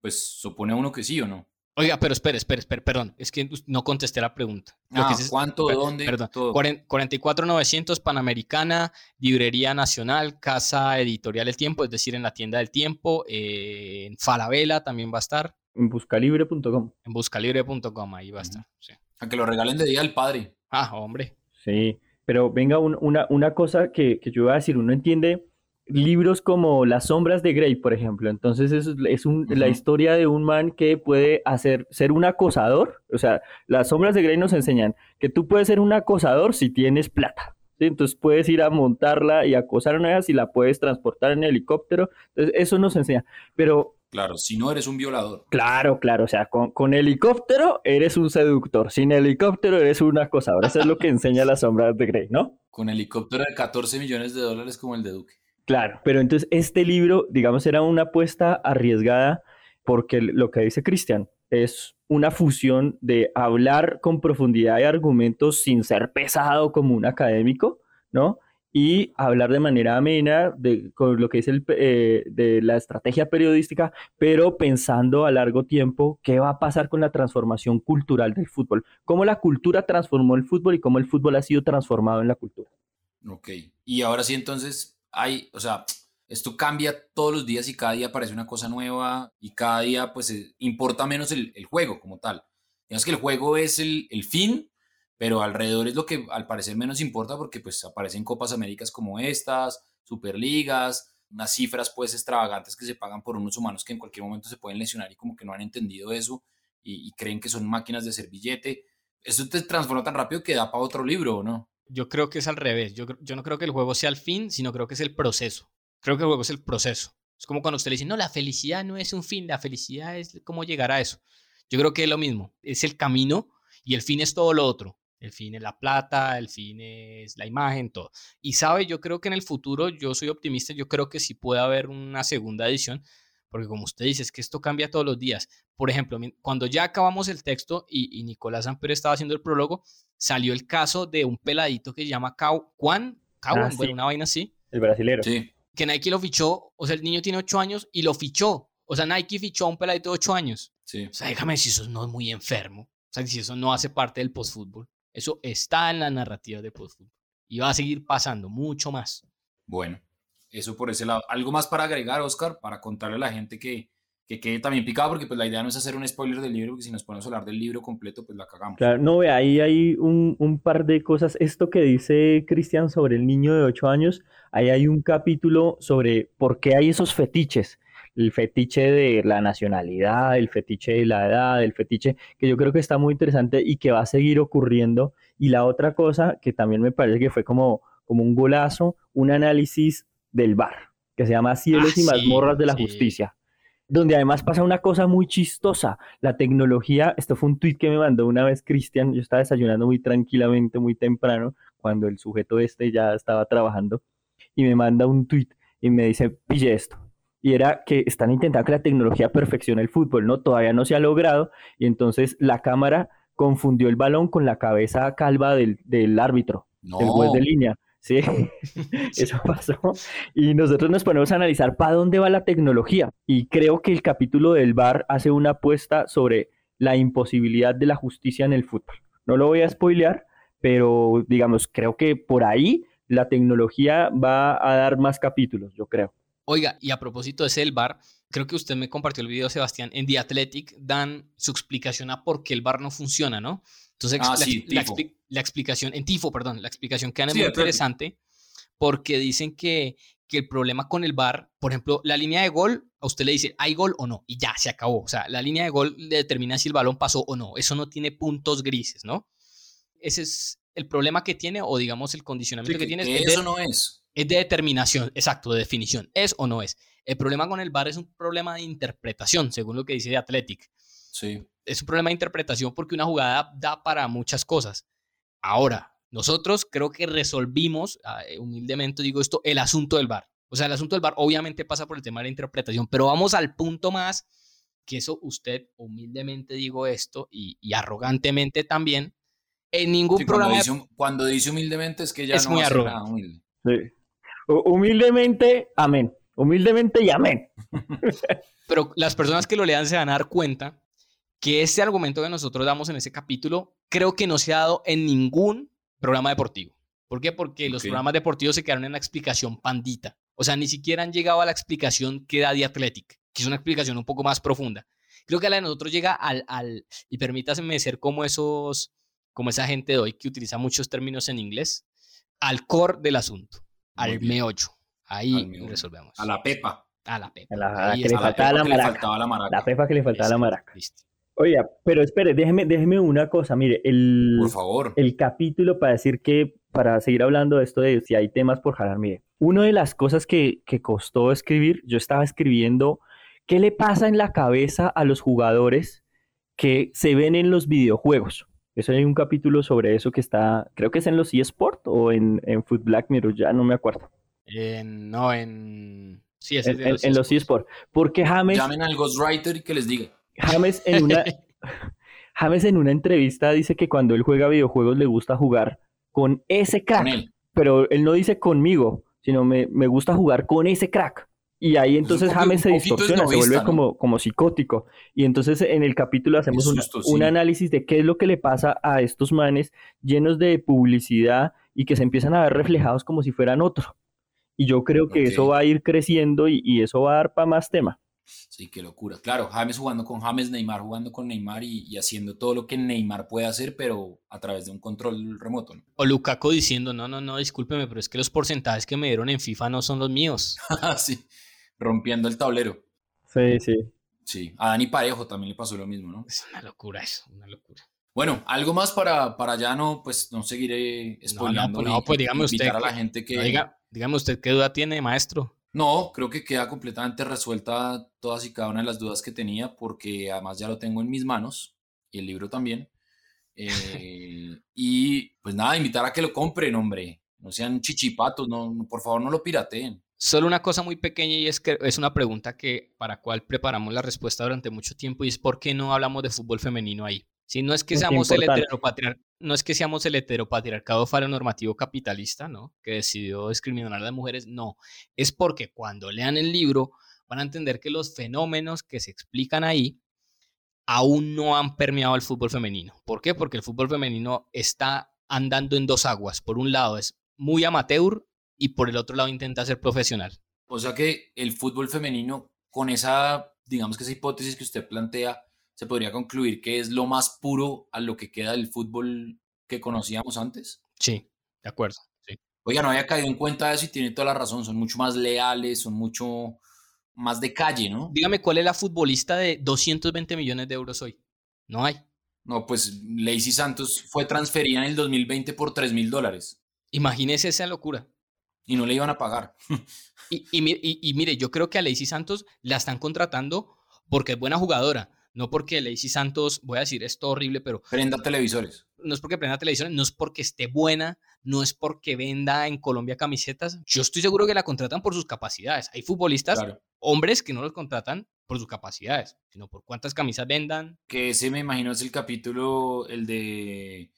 pues supone uno que sí o no. Oiga, pero espere, espere, espere, perdón, es que no contesté la pregunta. Lo Ah, que es- ¿cuánto? per- ¿Dónde? Perdón, Todo. 40 44,900 Panamericana, Librería Nacional, Casa Editorial El Tiempo, es decir, en la tienda del Tiempo, eh, en Falabella también va a estar, En buscalibre.com. en buscalibre.com, ahí va a estar. sí. A que lo regalen de día al padre. Ah, hombre. Sí, pero venga, un- una, una cosa que, que yo iba a decir, uno entiende libros como Las sombras de Grey, por ejemplo. Entonces es, es un, la historia de un man que puede hacer, ser un acosador. O sea, las sombras de Grey nos enseñan que tú puedes ser un acosador si tienes plata. ¿sí? Entonces puedes ir a montarla y acosar a una vez y la puedes transportar en helicóptero. Entonces eso nos enseña. Pero Claro, si no eres un violador. Claro, claro, o sea, con, con, helicóptero eres un seductor, sin helicóptero eres un acosador. Eso es lo que enseña las sombras de Grey, ¿no? Con helicóptero de 14 millones de dólares como el de Duque. Claro, pero entonces este libro, digamos, era una apuesta arriesgada porque lo que dice Cristian es una fusión de hablar con profundidad y argumentos sin ser pesado como un académico, ¿no? Y hablar de manera amena de, con lo que es el, eh, de la estrategia periodística, pero pensando a largo tiempo qué va a pasar con la transformación cultural del fútbol, cómo la cultura transformó el fútbol y cómo el fútbol ha sido transformado en la cultura. Ok, y ahora sí entonces hay, o sea, esto cambia todos los días y cada día aparece una cosa nueva y cada día pues eh, importa menos el, el juego como tal. Digamos que el juego es el, el fin pero alrededor es lo que al parecer menos importa porque pues aparecen Copas Américas como estas, Superligas, unas cifras pues extravagantes que se pagan por unos humanos que en cualquier momento se pueden lesionar y como que no han entendido eso y, creen que son máquinas de hacer billete. Eso te transforma tan rápido que da para otro libro, ¿no? Yo creo que es al revés. Yo, yo no creo que el juego sea el fin, sino creo que es el proceso. Creo que el juego es el proceso. Es como cuando usted le dice, no, la felicidad no es un fin, la felicidad es cómo llegar a eso. Yo creo que es lo mismo. Es el camino y el fin es todo lo otro. El fin es la plata, el fin es la imagen, todo. Y sabe, yo creo que en el futuro, yo soy optimista, yo creo que sí puede haber una segunda edición, porque como usted dice, es que esto cambia todos los días. Por ejemplo, cuando ya acabamos el texto y, Nicolás Amper estaba haciendo el prólogo, salió el caso de un peladito que se llama Cau, Juan, Cau, ah, una vaina así. El brasilero. Sí. Que Nike lo fichó, o sea, el niño tiene ocho años y lo fichó. O sea, Nike fichó a un peladito de ocho años. Sí. O sea, déjame si eso no es muy enfermo. O sea, si eso no hace parte del postfútbol. Eso está en la narrativa de postfútbol y va a seguir pasando mucho más. Bueno, eso por ese lado. ¿Algo más para agregar, Oscar, para contarle a la gente que, que quede también picado? Porque pues la idea no es hacer un spoiler del libro, porque si nos ponemos a hablar del libro completo, pues la cagamos. Claro, no, ve, ahí hay un, un par de cosas. Esto que dice Cristian sobre el niño de 8 años, ahí hay un capítulo sobre por qué hay esos fetiches el fetiche de la nacionalidad, el fetiche de la edad, el fetiche que yo creo que está muy interesante y que va a seguir ocurriendo. Y la otra cosa que también me parece que fue como, como un golazo, un análisis del bar, que se llama Cielos ah, y mazmorras de la justicia, donde además pasa una cosa muy chistosa. La tecnología, esto fue un tweet que me mandó una vez Cristian, yo estaba desayunando muy tranquilamente, muy temprano, cuando el sujeto este ya estaba trabajando, y me manda un tweet y me dice, pille esto y era que están intentando que la tecnología perfeccione el fútbol, ¿no? Todavía no se ha logrado y entonces la cámara confundió el balón con la cabeza calva del, árbitro, no. del juez de línea. Sí, eso pasó. Y nosotros nos ponemos a analizar para dónde va la tecnología. Y creo que el capítulo del VAR hace una apuesta sobre la imposibilidad de la justicia en el fútbol. No lo voy a spoilear, pero digamos, creo que por ahí la tecnología va a dar más capítulos, yo creo. Oiga, y a propósito de bar, creo que usted me compartió el video, Sebastián, en The Athletic dan su explicación a por qué el bar no funciona, ¿no? Entonces, ah, la, explicación, en Tifo, perdón, la explicación que dan es muy interesante porque dicen que, que el problema con el bar, por ejemplo, la línea de gol, a usted le dice, ¿hay gol o no? Y ya, se acabó. O sea, la línea de gol determina si el balón pasó o no. Eso no tiene puntos grises, ¿no? Ese es el problema que tiene o digamos el condicionamiento que, tiene. eso no es es de determinación, exacto, de definición. ¿Es o no es? El problema con el VAR es un problema de interpretación, según lo que dice de Athletic. Sí. Es un problema de interpretación porque una jugada da para muchas cosas. Ahora, nosotros creo que resolvimos, ah, eh, humildemente digo esto, el asunto del VAR. O sea, el asunto del VAR obviamente pasa por el tema de la interpretación, pero vamos al punto más, que eso usted, humildemente digo esto y, arrogantemente también, en ningún programa... Cuando dice, humildemente es que ya es no muy arrogante. humilde. Sí. Humildemente, amén. Humildemente y amén. Pero las personas que lo lean se van a dar cuenta que ese argumento que nosotros damos en ese capítulo creo que no se ha dado en ningún programa deportivo. ¿Por qué? Porque los programas deportivos se quedaron en la explicación pandita. O sea, ni siquiera han llegado a la explicación que da The Athletic, que es una explicación un poco más profunda. Creo que la de nosotros llega al, al y permítaseme ser como esos, como esa gente de hoy que utiliza muchos términos en inglés, al core del asunto al meollo, Ahí resolvemos. A la Pepa. A la Pepa. A la, a la Ahí que le faltaba la maraca. la maraca. La pepa que le faltaba la maraca. listo. Oiga, pero espere, déjeme, déjeme una cosa. Mire, el, Por favor. el capítulo para decir que, para seguir hablando de esto de si hay temas por jalar, mire, una de las cosas que, que costó escribir, yo estaba escribiendo qué le pasa en la cabeza a los jugadores que se ven en los videojuegos. Eso hay un capítulo sobre eso que está, creo que es en los eSport o en, en Food Black Mirror, ya no me acuerdo. En- no, en. Sí, ese es En, de los eSport. Porque James, Llamen al Ghostwriter y que les diga. James en una, James en una entrevista dice que cuando él juega videojuegos le gusta jugar con ese crack. Con él. Pero él no dice conmigo, sino me, me gusta jugar con ese crack. Y ahí entonces poco- James se distorsiona, se vuelve ¿no? como, como psicótico. Y entonces en el capítulo hacemos susto, un sí. análisis de qué es lo que le pasa a estos manes llenos de publicidad y que se empiezan a ver reflejados como si fueran otro. Y yo creo que eso va a ir creciendo y, y eso va a dar para más tema. Sí, qué locura. Claro, James jugando con James, Neymar jugando con Neymar y, y haciendo todo lo que Neymar puede hacer, pero a través de un control remoto. ¿no? O Lukaku diciendo, no, no, no, discúlpeme, pero es que los porcentajes que me dieron en FIFA no son los míos. sí, rompiendo el tablero. Sí, sí. Sí, a Dani Parejo también le pasó lo mismo, ¿no? Es una locura eso, una locura. Bueno, algo más para, para ya no, pues no seguiré No, spoileando no, pues, no, pues dígame usted. a la que- gente que... no, diga- dígame usted qué duda tiene, maestro. No, creo que queda completamente resuelta todas y cada una de las dudas que tenía, porque además ya lo tengo en mis manos, y el libro también. Eh, y pues nada, invitar a que lo compren, hombre. No sean chichipatos, no, no, por favor no lo pirateen. Solo una cosa muy pequeña y es que es una pregunta que para cual preparamos la respuesta durante mucho tiempo y es por qué no hablamos de fútbol femenino ahí. Si no es que Es seamos el heteropatriar- no es que seamos el heteropatriarcado normativo capitalista, ¿no? Que decidió discriminar a las mujeres, no. Es porque cuando lean el libro van a entender que los fenómenos que se explican ahí aún no han permeado el fútbol femenino. ¿Por qué? Porque el fútbol femenino está andando en dos aguas. Por un lado es muy amateur y por el otro lado intenta ser profesional. O sea que el fútbol femenino, con esa, digamos que esa hipótesis que usted plantea, se podría concluir que es lo más puro a lo que queda del fútbol que conocíamos antes. Sí, de acuerdo. Sí. Oiga, no había caído en cuenta de eso y tiene toda la razón. Son mucho más leales, son mucho más de calle, ¿no? Dígame cuál es la futbolista de 220 millones de euros hoy. No hay. No, pues Lacey Santos fue transferida en el 2020 por 3 mil dólares Imagínese esa locura. Y no le iban a pagar. Y, y y- mire, yo creo que a Lacey Santos la están contratando porque es buena jugadora. No porque Lacey Santos, voy a decir esto horrible, pero Prenda televisores. no es porque prenda televisión, no es porque esté buena, no es porque venda en Colombia camisetas. Yo estoy seguro que la contratan por sus capacidades. Hay futbolistas, Claro. hombres que no los contratan por sus capacidades, sino por cuántas camisas vendan. Que ese me imagino es el capítulo, el de,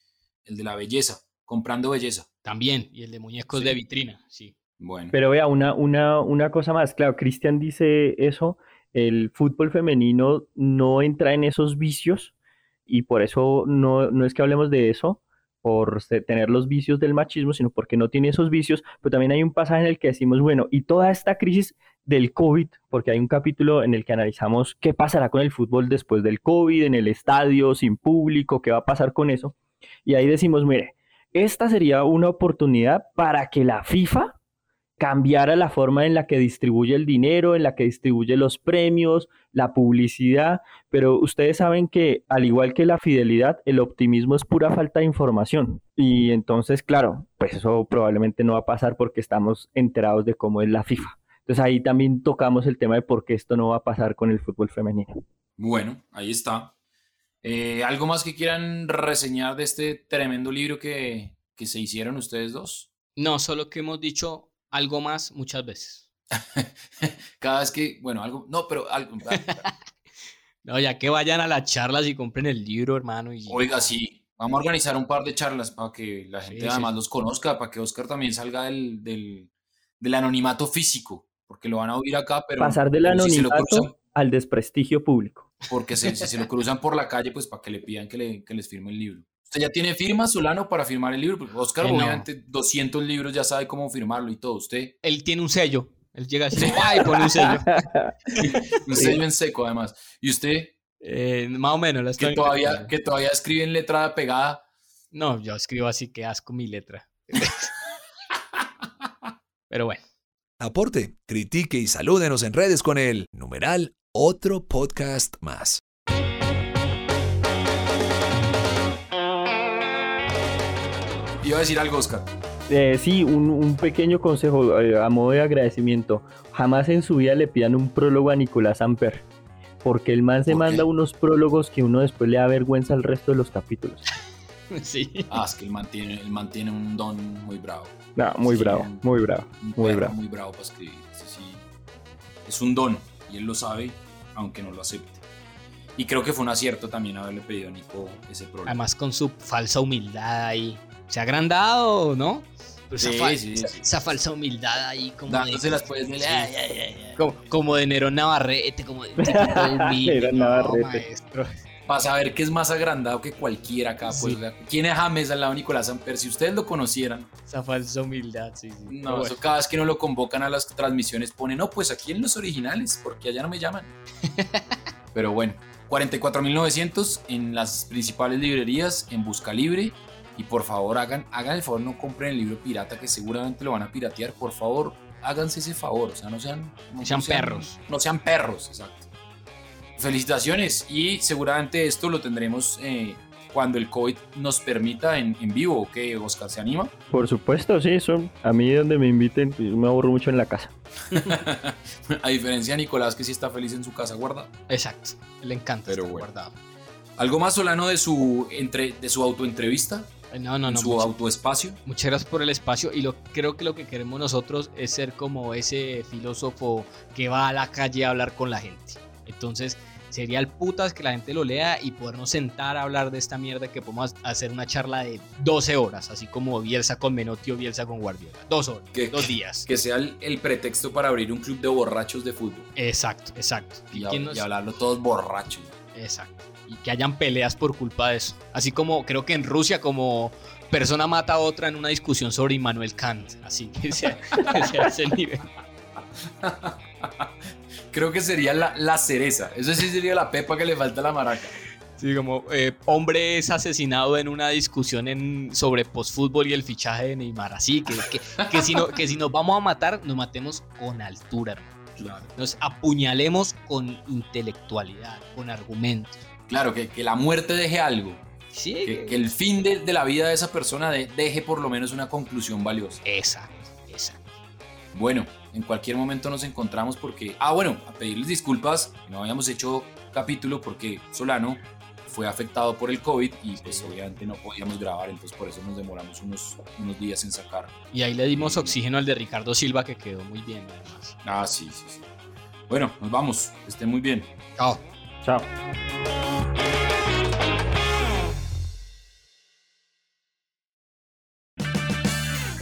el de la belleza, comprando belleza. También, y el de muñecos Sí. de vitrina, sí. Bueno. Pero vea, una, una, una cosa más, claro, Cristian dice eso, el fútbol femenino no entra en esos vicios y por eso no, no es que hablemos de eso, por tener los vicios del machismo, sino porque no tiene esos vicios, pero también hay un pasaje en el que decimos, bueno, y toda esta crisis del COVID, porque hay un capítulo en el que analizamos qué pasará con el fútbol después del COVID, en el estadio, sin público, qué va a pasar con eso, y ahí decimos, mire, esta sería una oportunidad para que la FIFA cambiara la forma en la que distribuye el dinero, en la que distribuye los premios, la publicidad, pero ustedes saben que al igual que la fidelidad, el optimismo es pura falta de información. Y entonces, claro, pues eso probablemente no va a pasar porque estamos enterados de cómo es la FIFA. Entonces ahí también tocamos el tema de por qué esto no va a pasar con el fútbol femenino. Bueno, ahí está. Eh, ¿Algo más que quieran reseñar de este tremendo libro que, que se hicieron ustedes dos? No, solo que hemos dicho algo más muchas veces. Cada vez que, bueno, algo, no, pero algo, No, ya que vayan a las charlas y compren el libro, hermano. Y... oiga, sí, vamos a organizar un par de charlas para que la gente Sí, además sí. los conozca, para que Oscar también salga del, del, del anonimato físico, porque lo van a oír acá, pero Pasar del si anonimato al desprestigio público. Porque se- si se lo cruzan por la calle, pues para que le pidan que, le- que les firme el libro. ¿Usted ya tiene firma, Solano, para firmar el libro? Porque Oscar, Eh, no. obviamente, 200 libros ya sabe cómo firmarlo y todo. ¿Usted? Él tiene un sello. Él llega así, ¡ay! Pone un sello. Un sello en seco, además. ¿Y usted? Eh, más o menos. La Que todavía, que todavía escribe en letra pegada. No, yo escribo así, que asco mi letra. Pero bueno, Aporte, critique y salúdenos en redes con el numeral otro podcast más. Iba a decir algo, Oscar. Eh, sí, un, un pequeño consejo eh, a modo de agradecimiento. Jamás en su vida le pidan un prólogo a Nicolás Amper. Porque el man se manda unos prólogos que uno después le da vergüenza al resto de los capítulos. Sí. Ah, es que él mantiene, él mantiene un don muy bravo. No, muy Sí, bravo, un- muy bravo, Un muy bravo. muy bravo para escribir. Sí, es un don y él lo sabe, aunque no lo acepte. Y creo que fue un acierto también haberle pedido a Nico ese problema. Además con su falsa humildad ahí. Se ha agrandado, ¿no? Esa, Sí, fal- sí, esa, sí. esa falsa humildad ahí como Dándoselas, de, pues, Sí. ay, ay, ay, ay. como, como de Nerón Navarrete, como de típico humilde. Nerón no, Navarrete. maestro. Para saber que es más agrandado que cualquiera acá. Pues, Sí. o sea, ¿Quién es James al lado de Nicolás Amper? Si ustedes lo conocieran, Esa falsa humildad, sí, sí. no, bueno. eso cada vez que no lo convocan a las transmisiones pone, no, pues aquí en los originales, porque allá no me llaman. Pero bueno, 44.900 en las principales librerías, en Busca Libre. Y por favor, hagan, hagan el favor, no compren el libro pirata que seguramente lo van a piratear. Por favor, háganse ese favor. O sea, no sean, no, Sean no perros. No sean perros, exacto. Felicitaciones y seguramente esto lo tendremos eh, cuando el COVID nos permita en, en vivo. ¿O qué, Oscar? ¿Se anima? Por supuesto, sí, eso. A mí donde me inviten, yo me aburro mucho en la casa. A diferencia de Nicolás, que sí está feliz en su casa guarda. Exacto. Le encanta Pero estar bueno. guardado. ¿Algo más, Solano, de su, entre, de su autoentrevista? Eh, No, no, no. su muchas- autoespacio. Muchas gracias por el espacio y lo, creo que lo que queremos nosotros es ser como ese filósofo que va a la calle a hablar con la gente. Entonces sería el putas que la gente lo lea y podernos sentar a hablar de esta mierda que podemos hacer una charla de 12 horas, así como Bielsa con Menotti o Bielsa con Guardiola. Dos horas, Que- dos días. Que sea el, el pretexto para abrir un club de borrachos de fútbol. Exacto, exacto. Y, ¿Y hab- quién nos- y hablarlo todos borrachos. Exacto. Y que hayan peleas por culpa de eso. Así como creo que en Rusia como persona mata a otra en una discusión sobre Immanuel Kant. Así que sea, que sea ese nivel. Creo que sería la, la cereza. Eso sí sería la pepa que le falta a la maraca. Sí, como eh, hombre es asesinado en una discusión en, sobre postfútbol y el fichaje de Neymar. Así que, que, que si no, que si nos vamos a matar, nos matemos con altura, hermano. Nos apuñalemos con intelectualidad, con argumentos. Claro, que, que la muerte deje algo. Sí, Que, que el fin de, de la vida de esa persona de- deje por lo menos una conclusión valiosa. Exacto, exacto. Bueno, en cualquier momento nos encontramos porque... Ah, bueno, a pedirles disculpas. No habíamos hecho capítulo porque Solano fue afectado por el COVID y pues obviamente no podíamos grabar, entonces por eso nos demoramos unos, unos días en sacar. Y ahí le dimos oxígeno al de Ricardo Silva, que quedó muy bien, además. Ah, sí, sí, sí. Bueno, nos vamos. Que estén muy bien. Chao. Chao.